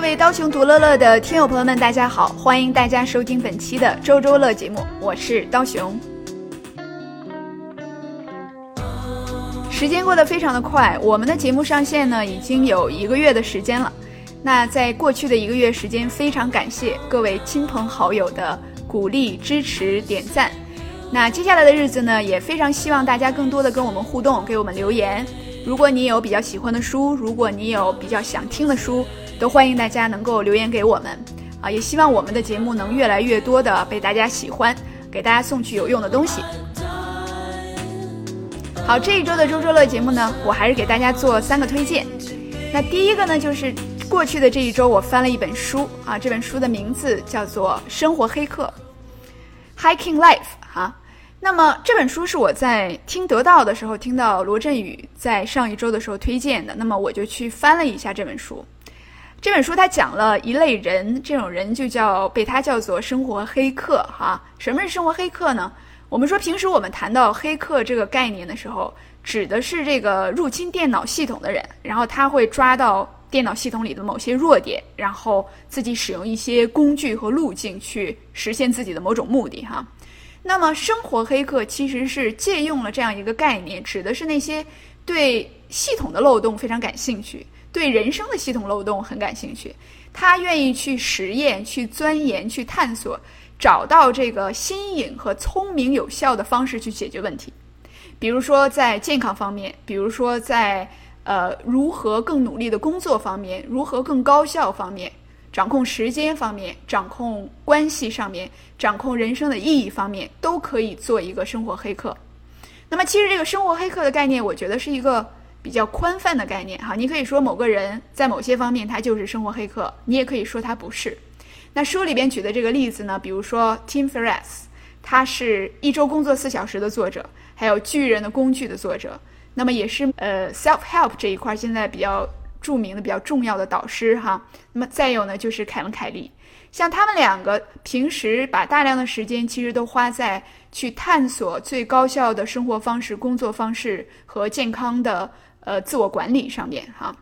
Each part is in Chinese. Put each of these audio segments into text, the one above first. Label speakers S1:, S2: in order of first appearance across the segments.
S1: 各位刀熊独乐乐的听友朋友们，大家好！欢迎大家收听本期的周周乐节目，我是刀熊。时间过得非常的快，我们的节目上线呢已经有一个月的时间了。那在过去的一个月时间，非常感谢各位亲朋好友的鼓励、支持、点赞。那接下来的日子呢，也非常希望大家更多的跟我们互动，给我们留言。如果你有比较喜欢的书，如果你有比较想听的书，都欢迎大家能够留言给我们。啊，也希望我们的节目能越来越多的被大家喜欢，给大家送去有用的东西。好，这一周的周周乐节目呢，我还是给大家做三个推荐。那第一个呢，就是过去的这一周我翻了一本书啊，这本书的名字叫做《生活黑客》（Hiking Life） 哈。那么这本书是我在听得到的时候听到罗振宇在上一周的时候推荐的，那么我就去翻了一下这本书。这本书它讲了一类人，这种人就叫被它叫做生活黑客哈。什么是生活黑客呢？我们说平时我们谈到黑客这个概念的时候，指的是这个入侵电脑系统的人，然后他会抓到电脑系统里的某些弱点，然后自己使用一些工具和路径去实现自己的某种目的哈。那么，生活黑客其实是借用了这样一个概念，指的是那些对系统的漏洞非常感兴趣，对人生的系统漏洞很感兴趣，他愿意去实验、去钻研、去探索，找到这个新颖和聪明有效的方式去解决问题。比如说在健康方面，比如说在呃如何更努力的工作方面，如何更高效方面。掌控时间方面，掌控关系上面，掌控人生的意义方面，都可以做一个生活黑客。那么，其实这个生活黑客的概念，我觉得是一个比较宽泛的概念哈。你可以说某个人在某些方面他就是生活黑客，你也可以说他不是。那书里边举的这个例子呢，比如说 Tim Ferriss，他是一周工作四小时的作者，还有巨人的工具的作者，那么也是呃 self help 这一块现在比较。著名的比较重要的导师哈，那么再有呢就是凯文凯利，像他们两个平时把大量的时间其实都花在去探索最高效的生活方式、工作方式和健康的呃自我管理上面哈。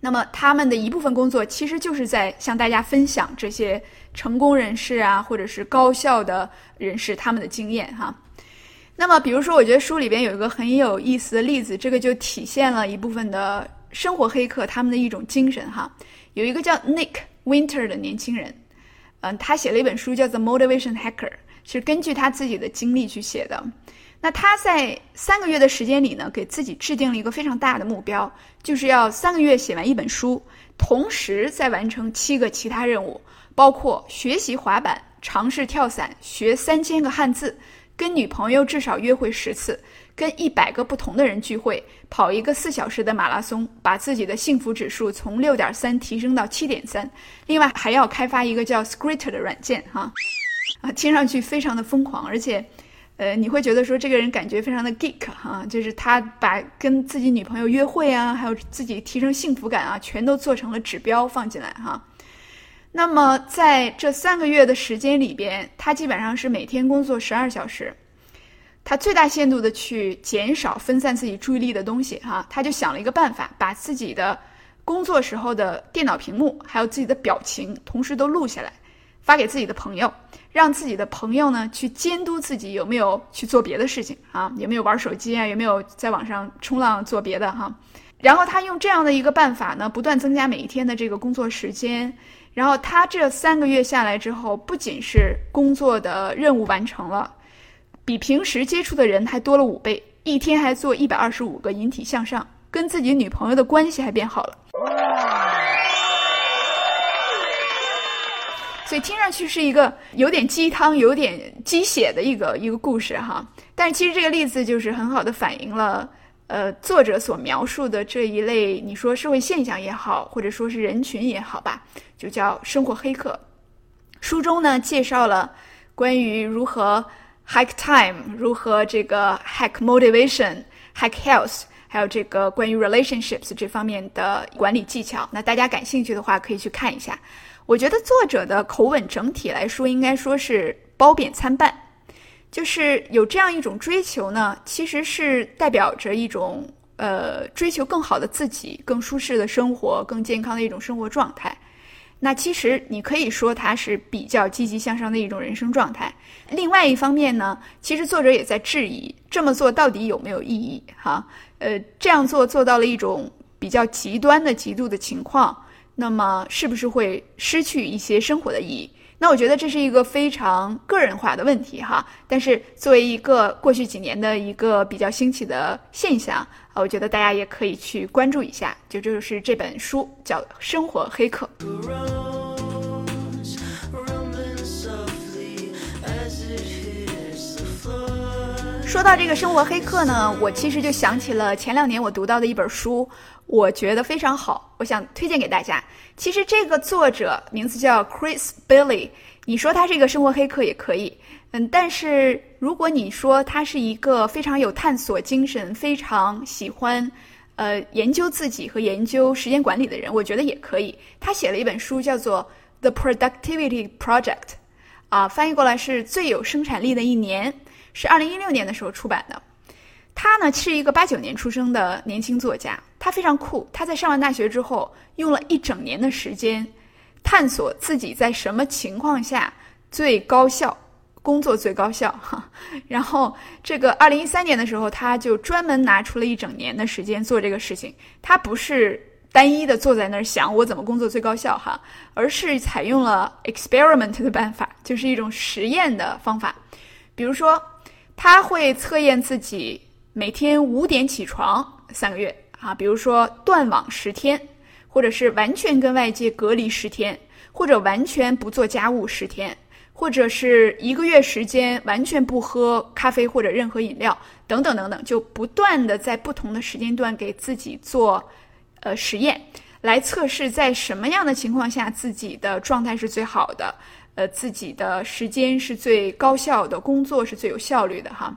S1: 那么他们的一部分工作其实就是在向大家分享这些成功人士啊，或者是高效的人士他们的经验哈。那么比如说，我觉得书里边有一个很有意思的例子，这个就体现了一部分的。生活黑客他们的一种精神哈，有一个叫 Nick Winter 的年轻人，嗯，他写了一本书叫做《Motivation Hacker》，是根据他自己的经历去写的。那他在三个月的时间里呢，给自己制定了一个非常大的目标，就是要三个月写完一本书，同时再完成七个其他任务，包括学习滑板、尝试跳伞、学三千个汉字、跟女朋友至少约会十次。跟一百个不同的人聚会，跑一个四小时的马拉松，把自己的幸福指数从六点三提升到七点三。另外还要开发一个叫 Script 的软件，哈，啊，听上去非常的疯狂，而且，呃，你会觉得说这个人感觉非常的 geek，哈，就是他把跟自己女朋友约会啊，还有自己提升幸福感啊，全都做成了指标放进来，哈。那么在这三个月的时间里边，他基本上是每天工作十二小时。他最大限度的去减少分散自己注意力的东西，哈，他就想了一个办法，把自己的工作时候的电脑屏幕还有自己的表情，同时都录下来，发给自己的朋友，让自己的朋友呢去监督自己有没有去做别的事情啊，有没有玩手机啊，有没有在网上冲浪做别的哈。然后他用这样的一个办法呢，不断增加每一天的这个工作时间。然后他这三个月下来之后，不仅是工作的任务完成了。比平时接触的人还多了五倍，一天还做一百二十五个引体向上，跟自己女朋友的关系还变好了。所以听上去是一个有点鸡汤、有点鸡血的一个一个故事哈。但是其实这个例子就是很好的反映了，呃，作者所描述的这一类，你说社会现象也好，或者说是人群也好吧，就叫生活黑客。书中呢介绍了关于如何。Hack time 如何这个 hack motivation hack health，还有这个关于 relationships 这方面的管理技巧，那大家感兴趣的话可以去看一下。我觉得作者的口吻整体来说应该说是褒贬参半，就是有这样一种追求呢，其实是代表着一种呃追求更好的自己、更舒适的生活、更健康的一种生活状态。那其实你可以说它是比较积极向上的一种人生状态。另外一方面呢，其实作者也在质疑这么做到底有没有意义？哈，呃，这样做做到了一种比较极端的极度的情况，那么是不是会失去一些生活的意义？那我觉得这是一个非常个人化的问题哈，但是作为一个过去几年的一个比较兴起的现象啊，我觉得大家也可以去关注一下，就这就是这本书叫《生活黑客》。说到这个生活黑客呢，我其实就想起了前两年我读到的一本书，我觉得非常好，我想推荐给大家。其实这个作者名字叫 Chris Bailey，你说他是一个生活黑客也可以，嗯，但是如果你说他是一个非常有探索精神、非常喜欢呃研究自己和研究时间管理的人，我觉得也可以。他写了一本书叫做《The Productivity Project》，啊，翻译过来是最有生产力的一年。是二零一六年的时候出版的。他呢是一个八九年出生的年轻作家，他非常酷。他在上完大学之后，用了一整年的时间，探索自己在什么情况下最高效，工作最高效。哈，然后这个二零一三年的时候，他就专门拿出了一整年的时间做这个事情。他不是单一的坐在那儿想我怎么工作最高效哈，而是采用了 experiment 的办法，就是一种实验的方法，比如说。他会测验自己每天五点起床三个月啊，比如说断网十天，或者是完全跟外界隔离十天，或者完全不做家务十天，或者是一个月时间完全不喝咖啡或者任何饮料等等等等，就不断的在不同的时间段给自己做呃实验，来测试在什么样的情况下自己的状态是最好的。呃，自己的时间是最高效的，工作是最有效率的哈。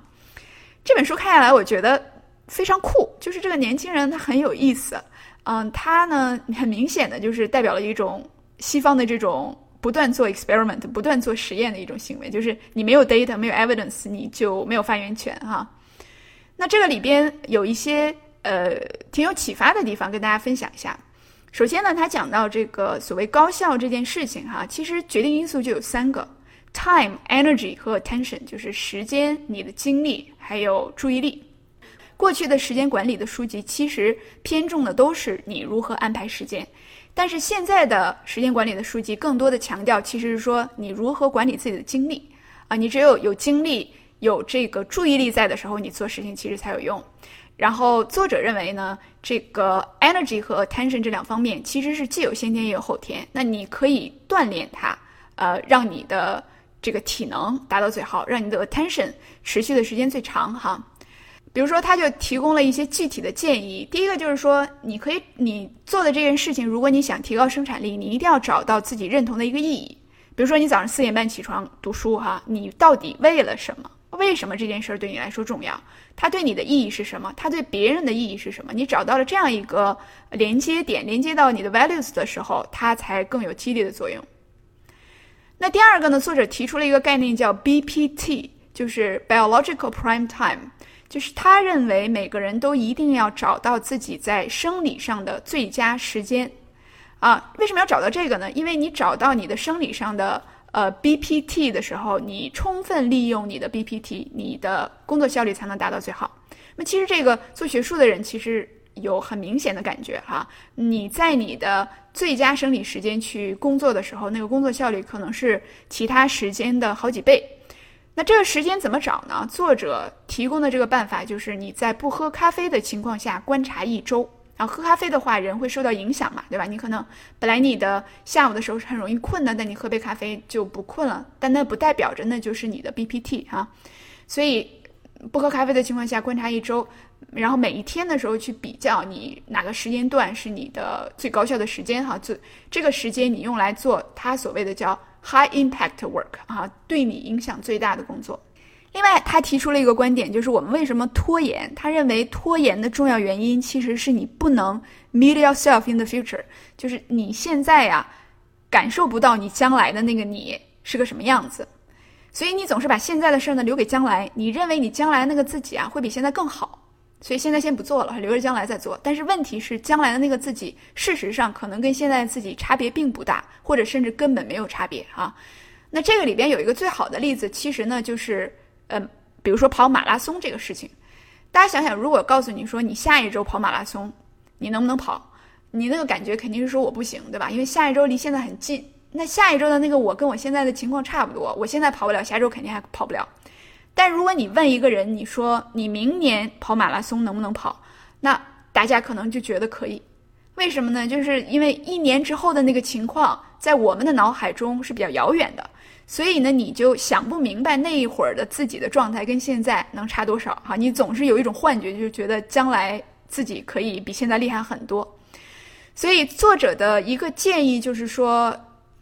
S1: 这本书看下来，我觉得非常酷，就是这个年轻人他很有意思。嗯，他呢很明显的就是代表了一种西方的这种不断做 experiment、不断做实验的一种行为，就是你没有 data、没有 evidence，你就没有发言权哈。那这个里边有一些呃挺有启发的地方，跟大家分享一下。首先呢，他讲到这个所谓高效这件事情哈，其实决定因素就有三个：time、energy 和 attention，就是时间、你的精力还有注意力。过去的时间管理的书籍其实偏重的都是你如何安排时间，但是现在的时间管理的书籍更多的强调其实是说你如何管理自己的精力啊，你只有有精力、有这个注意力在的时候，你做事情其实才有用。然后作者认为呢，这个 energy 和 attention 这两方面其实是既有先天也有后天。那你可以锻炼它，呃，让你的这个体能达到最好，让你的 attention 持续的时间最长哈。比如说，他就提供了一些具体的建议。第一个就是说，你可以你做的这件事情，如果你想提高生产力，你一定要找到自己认同的一个意义。比如说，你早上四点半起床读书哈，你到底为了什么？为什么这件事儿对你来说重要？它对你的意义是什么？它对别人的意义是什么？你找到了这样一个连接点，连接到你的 values 的时候，它才更有激励的作用。那第二个呢？作者提出了一个概念叫 BPT，就是 biological prime time，就是他认为每个人都一定要找到自己在生理上的最佳时间。啊，为什么要找到这个呢？因为你找到你的生理上的。呃，BPT 的时候，你充分利用你的 BPT，你的工作效率才能达到最好。那其实这个做学术的人其实有很明显的感觉哈，你在你的最佳生理时间去工作的时候，那个工作效率可能是其他时间的好几倍。那这个时间怎么找呢？作者提供的这个办法就是你在不喝咖啡的情况下观察一周。然后喝咖啡的话，人会受到影响嘛，对吧？你可能本来你的下午的时候是很容易困的，但你喝杯咖啡就不困了。但那不代表着那就是你的 BPT 哈。所以不喝咖啡的情况下观察一周，然后每一天的时候去比较你哪个时间段是你的最高效的时间哈。最这个时间你用来做他所谓的叫 high impact work 啊，对你影响最大的工作。另外，他提出了一个观点，就是我们为什么拖延？他认为拖延的重要原因其实是你不能 meet yourself in the future，就是你现在呀感受不到你将来的那个你是个什么样子，所以你总是把现在的事儿呢留给将来。你认为你将来那个自己啊会比现在更好，所以现在先不做了，留着将来再做。但是问题是，将来的那个自己，事实上可能跟现在的自己差别并不大，或者甚至根本没有差别啊。那这个里边有一个最好的例子，其实呢就是，嗯，比如说跑马拉松这个事情。大家想想，如果告诉你说你下一周跑马拉松，你能不能跑？你那个感觉肯定是说我不行，对吧？因为下一周离现在很近。那下一周的那个我跟我现在的情况差不多，我现在跑不了，下周肯定还跑不了。但如果你问一个人，你说你明年跑马拉松能不能跑？那大家可能就觉得可以。为什么呢？就是因为一年之后的那个情况，在我们的脑海中是比较遥远的，所以呢，你就想不明白那一会儿的自己的状态跟现在能差多少哈。你总是有一种幻觉，就是觉得将来自己可以比现在厉害很多。所以作者的一个建议就是说，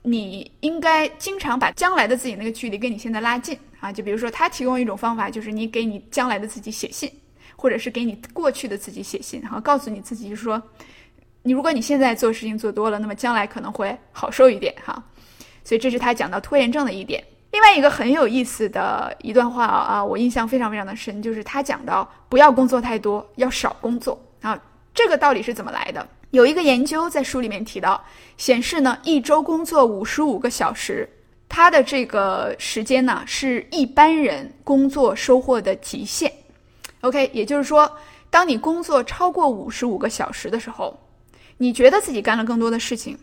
S1: 你应该经常把将来的自己那个距离跟你现在拉近。啊，就比如说，他提供一种方法，就是你给你将来的自己写信，或者是给你过去的自己写信，然后告诉你自己，就说，你如果你现在做事情做多了，那么将来可能会好受一点哈。所以这是他讲到拖延症的一点。另外一个很有意思的一段话啊，我印象非常非常的深，就是他讲到不要工作太多，要少工作啊。这个道理是怎么来的？有一个研究在书里面提到，显示呢，一周工作五十五个小时。他的这个时间呢，是一般人工作收获的极限。OK，也就是说，当你工作超过五十五个小时的时候，你觉得自己干了更多的事情，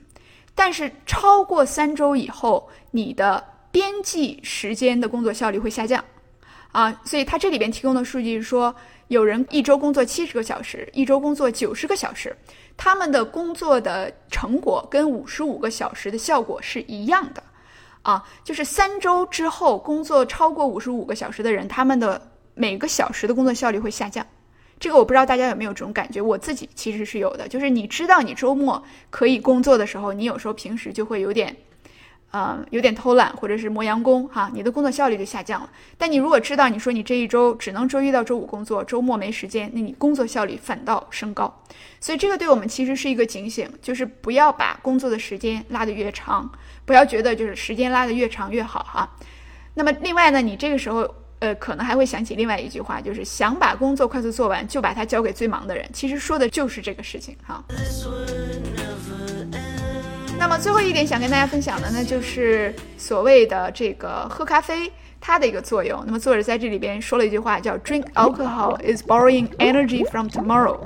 S1: 但是超过三周以后，你的边际时间的工作效率会下降。啊，所以他这里边提供的数据是说，有人一周工作七十个小时，一周工作九十个小时，他们的工作的成果跟五十五个小时的效果是一样的。啊，就是三周之后工作超过五十五个小时的人，他们的每个小时的工作效率会下降。这个我不知道大家有没有这种感觉，我自己其实是有的。就是你知道你周末可以工作的时候，你有时候平时就会有点。呃，有点偷懒或者是磨洋工哈，你的工作效率就下降了。但你如果知道，你说你这一周只能周一到周五工作，周末没时间，那你工作效率反倒升高。所以这个对我们其实是一个警醒，就是不要把工作的时间拉得越长，不要觉得就是时间拉得越长越好哈。那么另外呢，你这个时候呃可能还会想起另外一句话，就是想把工作快速做完，就把它交给最忙的人。其实说的就是这个事情哈。那么最后一点想跟大家分享的呢，就是所谓的这个喝咖啡它的一个作用。那么作者在这里边说了一句话，叫 “Drink alcohol is borrowing energy from tomorrow,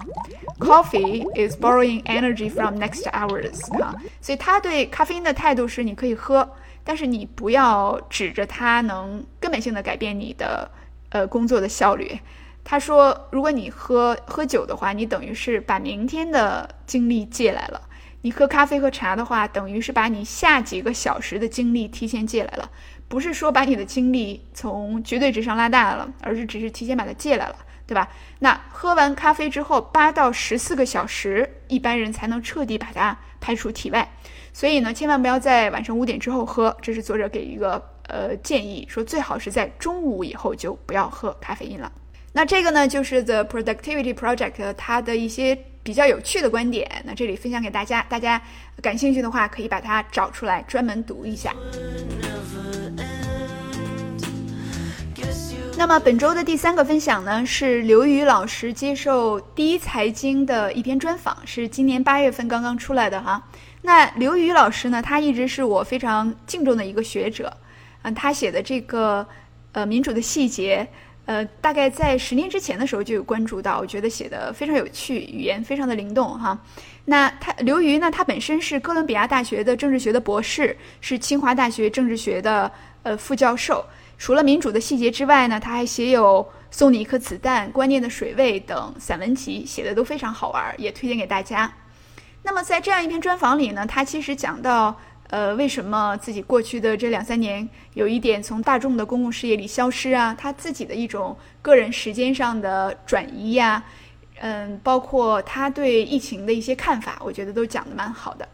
S1: coffee is borrowing energy from next hours。”啊，所以他对咖啡因的态度是：你可以喝，但是你不要指着它能本性的改变你的呃工作的效率。他说，如果你喝喝酒的话，你等于是把明天的精力借来了。你喝咖啡和茶的话，等于是把你下几个小时的精力提前借来了，不是说把你的精力从绝对值上拉大了，而是只是提前把它借来了，对吧？那喝完咖啡之后，八到十四个小时，一般人才能彻底把它排出体外。所以呢，千万不要在晚上五点之后喝，这是作者给一个呃建议，说最好是在中午以后就不要喝咖啡因了。那这个呢，就是 The Productivity Project 它的一些。比较有趣的观点，那这里分享给大家，大家感兴趣的话可以把它找出来专门读一下。那么本周的第三个分享呢，是刘宇老师接受第一财经的一篇专访，是今年八月份刚刚出来的哈。那刘宇老师呢，他一直是我非常敬重的一个学者，嗯，他写的这个呃民主的细节。呃，大概在十年之前的时候就有关注到，我觉得写的非常有趣，语言非常的灵动哈。那他刘瑜呢，他本身是哥伦比亚大学的政治学的博士，是清华大学政治学的呃副教授。除了民主的细节之外呢，他还写有《送你一颗子弹》《观念的水位》等散文集，写的都非常好玩，也推荐给大家。那么在这样一篇专访里呢，他其实讲到。呃，为什么自己过去的这两三年有一点从大众的公共事业里消失啊？他自己的一种个人时间上的转移呀，嗯，包括他对疫情的一些看法，我觉得都讲的蛮好的。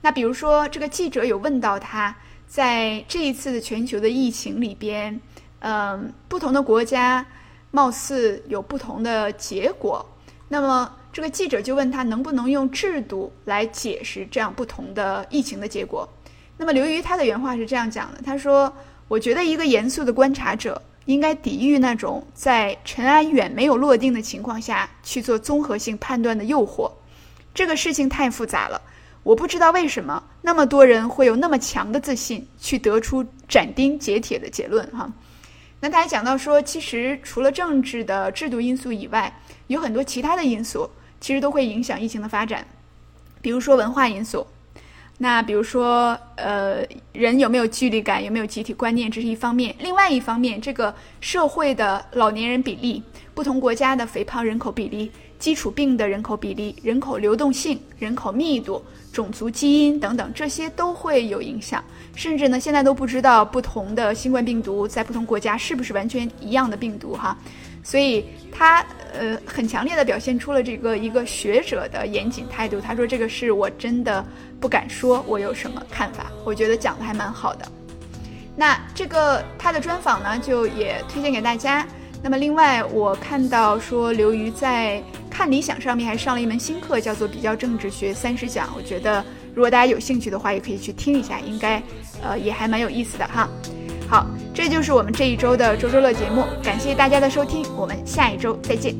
S1: 那比如说，这个记者有问到他在这一次的全球的疫情里边，嗯，不同的国家貌似有不同的结果，那么。这个记者就问他能不能用制度来解释这样不同的疫情的结果。那么刘瑜他的原话是这样讲的：他说，我觉得一个严肃的观察者应该抵御那种在尘埃远没有落定的情况下去做综合性判断的诱惑。这个事情太复杂了，我不知道为什么那么多人会有那么强的自信去得出斩钉截铁的结论哈。那他还讲到说，其实除了政治的制度因素以外，有很多其他的因素其实都会影响疫情的发展，比如说文化因素。那比如说，呃，人有没有距离感，有没有集体观念，这是一方面；另外一方面，这个社会的老年人比例、不同国家的肥胖人口比例、基础病的人口比例、人口流动性、人口密度、种族基因等等，这些都会有影响。甚至呢，现在都不知道不同的新冠病毒在不同国家是不是完全一样的病毒哈。所以他呃很强烈的表现出了这个一个学者的严谨态度。他说：“这个是我真的不敢说，我有什么看法。”我觉得讲的还蛮好的。那这个他的专访呢，就也推荐给大家。那么另外，我看到说刘瑜在看理想上面还上了一门新课，叫做《比较政治学三十讲》。我觉得如果大家有兴趣的话，也可以去听一下，应该呃也还蛮有意思的哈。好，这就是我们这一周的周周乐节目，感谢大家的收听，我们下一周再见。